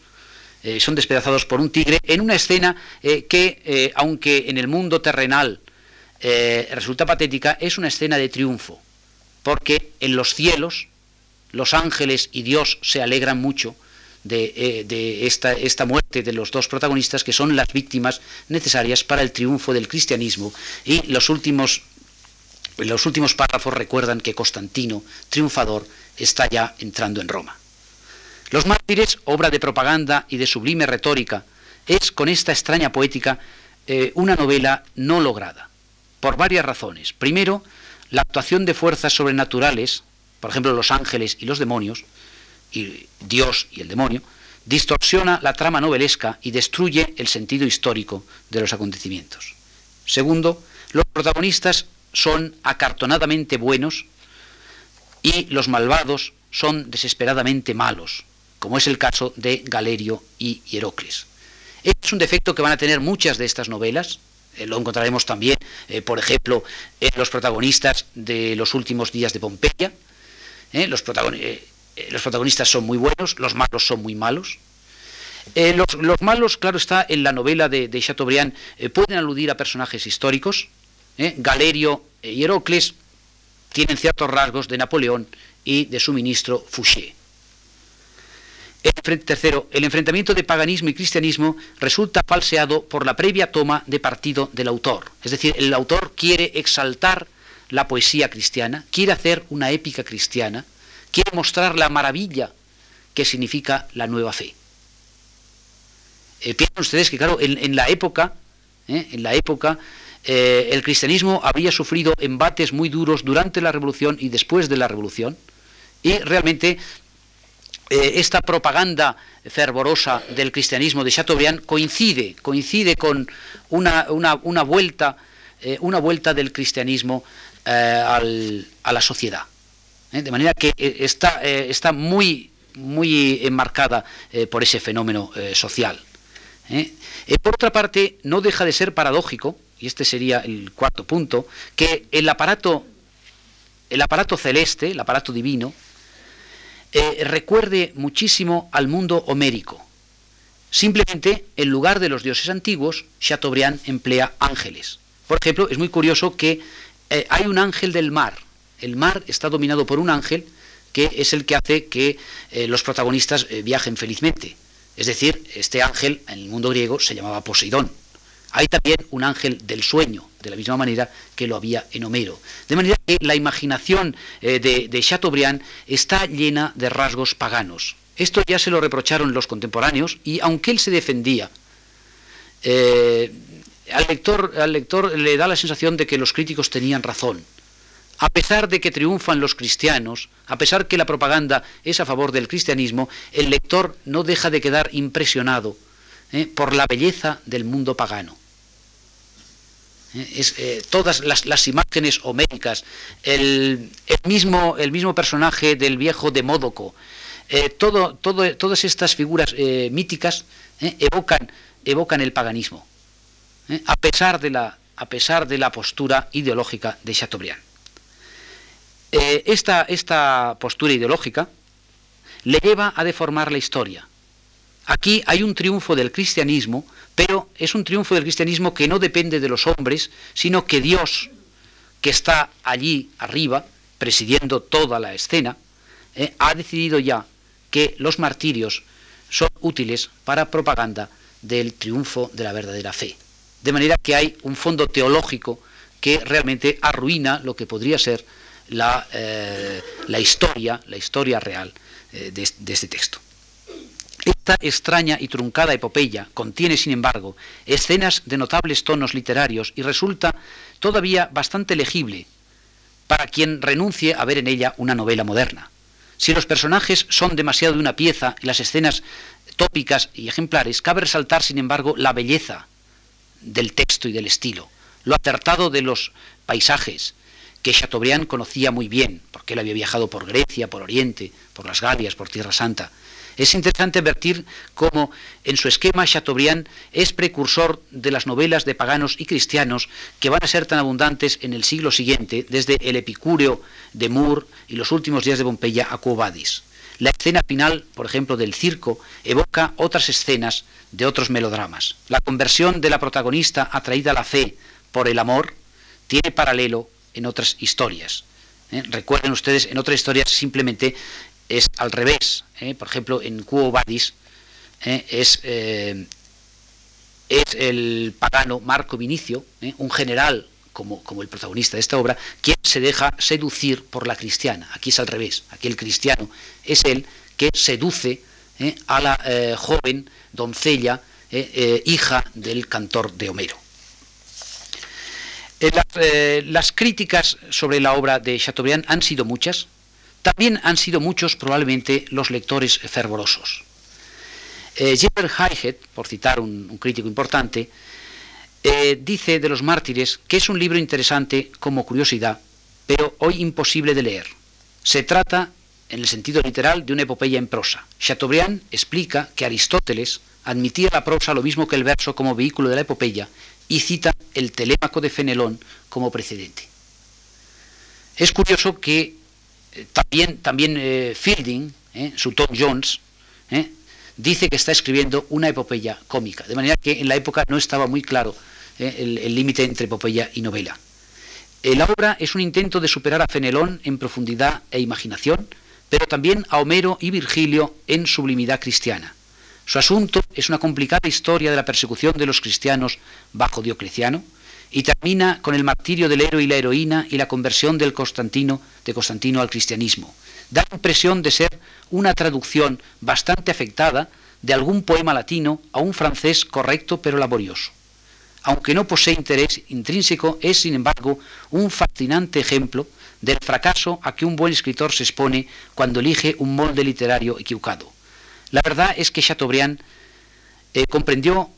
Speaker 1: son despedazados por un tigre, en una escena que, aunque en el mundo terrenal resulta patética, es una escena de triunfo, porque en los cielos los ángeles y Dios se alegran mucho de, eh, esta, esta, muerte de los dos protagonistas, que son las víctimas necesarias para el triunfo del cristianismo. Y los últimos, los últimos párrafos recuerdan que Constantino, triunfador, está ya entrando en Roma. Los mártires, obra de propaganda y de sublime retórica, es con esta extraña poética eh, una novela no lograda, por varias razones. Primero, la actuación de fuerzas sobrenaturales, por ejemplo los ángeles y los demonios, y Dios y el demonio, distorsiona la trama novelesca y destruye el sentido histórico de los acontecimientos. Segundo, los protagonistas son acartonadamente buenos y los malvados son desesperadamente malos, como es el caso de Galerio y Hierocles. Este es un defecto que van a tener muchas de estas novelas, eh, lo encontraremos también, eh, por ejemplo, en los protagonistas de los últimos días de Pompeya. Eh, los, protagonistas son muy buenos, los malos son muy malos. Los, malos, claro está, en la novela de, de Chateaubriand pueden aludir a personajes históricos. Galerio y Herocles tienen ciertos rasgos de Napoleón y de su ministro Fouché. El, tercero, el enfrentamiento de paganismo y cristianismo resulta falseado por la previa toma de partido del autor. Es decir, el autor quiere exaltar la poesía cristiana, quiere hacer una épica cristiana, quiere mostrar la maravilla que significa la nueva fe. Eh, piensen ustedes que, claro, en, la época, eh, en la época, eh, el cristianismo había sufrido embates muy duros durante la revolución y después de la revolución, y realmente eh, esta propaganda fervorosa del cristianismo de Chateaubriand coincide, coincide con una, vuelta, eh, una vuelta del cristianismo eh, a la sociedad. De manera que está, está muy, muy enmarcada por ese fenómeno social. por otra parte, no deja de ser paradójico, y este sería el cuarto punto, que el aparato, el aparato celeste, el aparato divino, eh, recuerde muchísimo al mundo homérico. Simplemente, en lugar de los dioses antiguos, Chateaubriand emplea ángeles. Por ejemplo, es muy curioso que eh, hay un ángel del mar. El mar está dominado por un ángel que es el que hace que eh, los protagonistas viajen felizmente. Es decir, este ángel en el mundo griego se llamaba Poseidón. Hay también un ángel del sueño, de la misma manera que lo había en Homero. De manera que la imaginación eh, de, Chateaubriand está llena de rasgos paganos. Esto ya se lo reprocharon los contemporáneos y aunque él se defendía, eh, al, lector, al lector le da la sensación de que los críticos tenían razón. A pesar de que triunfan los cristianos, a pesar que la propaganda es a favor del cristianismo, el lector no deja de quedar impresionado eh, por la belleza del mundo pagano. Es, eh, todas las, imágenes homéricas, el, mismo, el mismo personaje del viejo Demódoco, eh, todo, todo, todas estas figuras eh, míticas evocan, evocan el paganismo, a, pesar de la, a pesar de la postura ideológica de Chateaubriand. esta, esta postura ideológica le lleva a deformar la historia. Aquí hay un triunfo del cristianismo pero es un triunfo del cristianismo que no depende de los hombres, sino que Dios, que está allí arriba, presidiendo toda la escena, eh, ha decidido ya que los martirios son útiles para propaganda del triunfo de la verdadera fe. De manera que hay un fondo teológico que realmente arruina lo que podría ser la, eh, historia, la historia real eh, de este texto. Esta extraña y truncada epopeya contiene, sin embargo, escenas de notables tonos literarios y resulta todavía bastante legible para quien renuncie a ver en ella una novela moderna. Si los personajes son demasiado de una pieza y las escenas tópicas y ejemplares, cabe resaltar, sin embargo, la belleza del texto y del estilo, lo acertado de los paisajes, que Chateaubriand conocía muy bien, porque él había viajado por Grecia, por Oriente, por las Galias, por Tierra Santa, es interesante advertir cómo en su esquema Chateaubriand es precursor de las novelas de paganos y cristianos que van a ser tan abundantes en el siglo siguiente, desde el Epicúreo de Moore y los últimos días de Pompeya a Quo La escena final, por ejemplo, del circo, evoca otras escenas de otros melodramas. La conversión de la protagonista atraída a la fe por el amor tiene paralelo en otras historias. ¿eh? Recuerden ustedes, en otras historias simplemente es al revés. Por ejemplo, en Quo Vadis es, es el pagano Marco Vinicio, un general como, como, el protagonista de esta obra, quien se deja seducir por la cristiana. Aquí es al revés, aquí el cristiano es él que seduce a la joven doncella, hija del cantor de Homero. Eh, eh, las críticas sobre la obra de Chateaubriand han sido muchas, también han sido muchos probablemente los lectores fervorosos. Eh, Hayhead, por citar un, crítico importante, eh, dice de los mártires que es un libro interesante como curiosidad, pero hoy imposible de leer. Se trata, en el sentido literal, de una epopeya en prosa. Chateaubriand explica que Aristóteles admitía la prosa lo mismo que el verso como vehículo de la epopeya y cita el Telémaco de Fenelón como precedente. Es curioso que también, también eh, Fielding, eh, su Tom Jones, dice que está escribiendo una epopeya cómica, de manera que en la época no estaba muy claro el límite entre epopeya y novela. La obra es un intento de superar a Fenelón en profundidad e imaginación, pero también a Homero y Virgilio en sublimidad cristiana. Su asunto es una complicada historia de la persecución de los cristianos bajo Diocleciano y termina con el martirio del héroe y la heroína y la conversión del Constantino, de Constantino al cristianismo. Da impresión de ser una traducción bastante afectada de algún poema latino a un francés correcto pero laborioso. Aunque no posee interés intrínseco, es sin embargo un fascinante ejemplo del fracaso a que un buen escritor se expone cuando elige un molde literario equivocado. La verdad es que Chateaubriand eh, comprendió,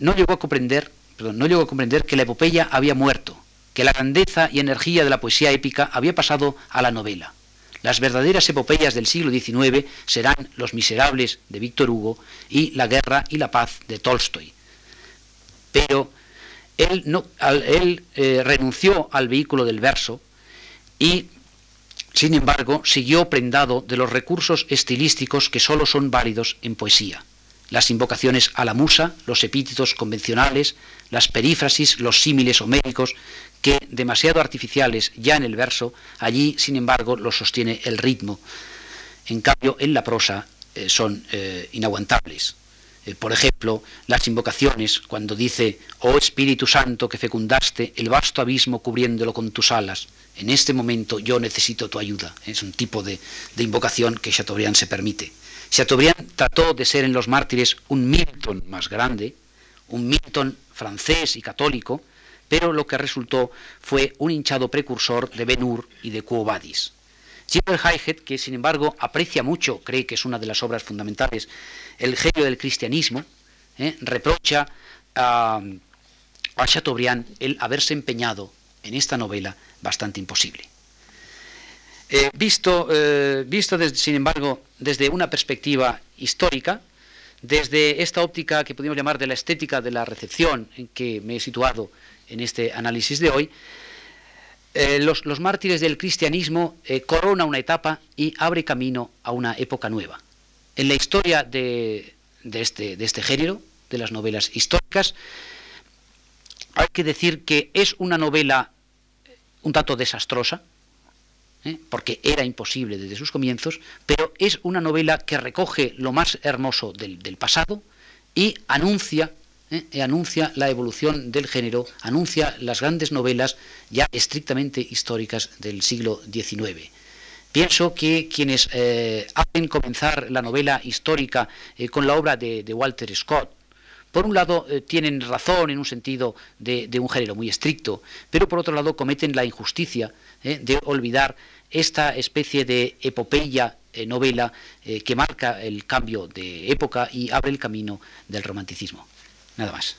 Speaker 1: no llegó a comprender, no llegó a comprender que la epopeya había muerto, que la grandeza y energía de la poesía épica había pasado a la novela. Las verdaderas epopeyas del siglo XIX serán Los Miserables de Víctor Hugo y La Guerra y la Paz de Tolstoy. Pero él, no, eh, renunció al vehículo del verso y sin embargo, siguió prendado de los recursos estilísticos que sólo son válidos en poesía. Las invocaciones a la musa, los epítetos convencionales, las perífrasis, los símiles homéricos, que, demasiado artificiales ya en el verso, allí, sin embargo, los sostiene el ritmo. En cambio, en la prosa eh, son eh, inaguantables. Eh, por ejemplo, las invocaciones, cuando dice, oh Espíritu Santo que fecundaste el vasto abismo cubriéndolo con tus alas, en este momento yo necesito tu ayuda. Es un tipo de, invocación que Chateaubriand se permite. Chateaubriand trató de ser en los mártires un Milton más grande, un Milton francés y católico, pero lo que resultó fue un hinchado precursor de Ben Hur y de Quo Vadis. Gilbert que sin embargo aprecia mucho, cree que es una de las obras fundamentales, el genio del cristianismo, ¿eh? reprocha a, a Chateaubriand el haberse empeñado en esta novela bastante imposible. Eh, visto, eh, visto sin embargo, desde una perspectiva histórica, desde esta óptica que podríamos llamar de la estética de la recepción en que me he situado en este análisis de hoy, eh, los, mártires del cristianismo corona una etapa y abre camino a una época nueva. En la historia de, este, de este género, de las novelas históricas, hay que decir que es una novela un tanto desastrosa, ¿eh? porque era imposible desde sus comienzos, pero es una novela que recoge lo más hermoso del, pasado y anuncia, ¿eh? anuncia la evolución del género, anuncia las grandes novelas ya estrictamente históricas del siglo XIX. Pienso que quienes eh, hacen comenzar la novela histórica con la obra de Walter Scott, por un lado eh, tienen razón en un sentido de, un género muy estricto, pero por otro lado cometen la injusticia eh, de olvidar esta especie de epopeya eh, novela que marca el cambio de época y abre el camino del romanticismo. Nada más.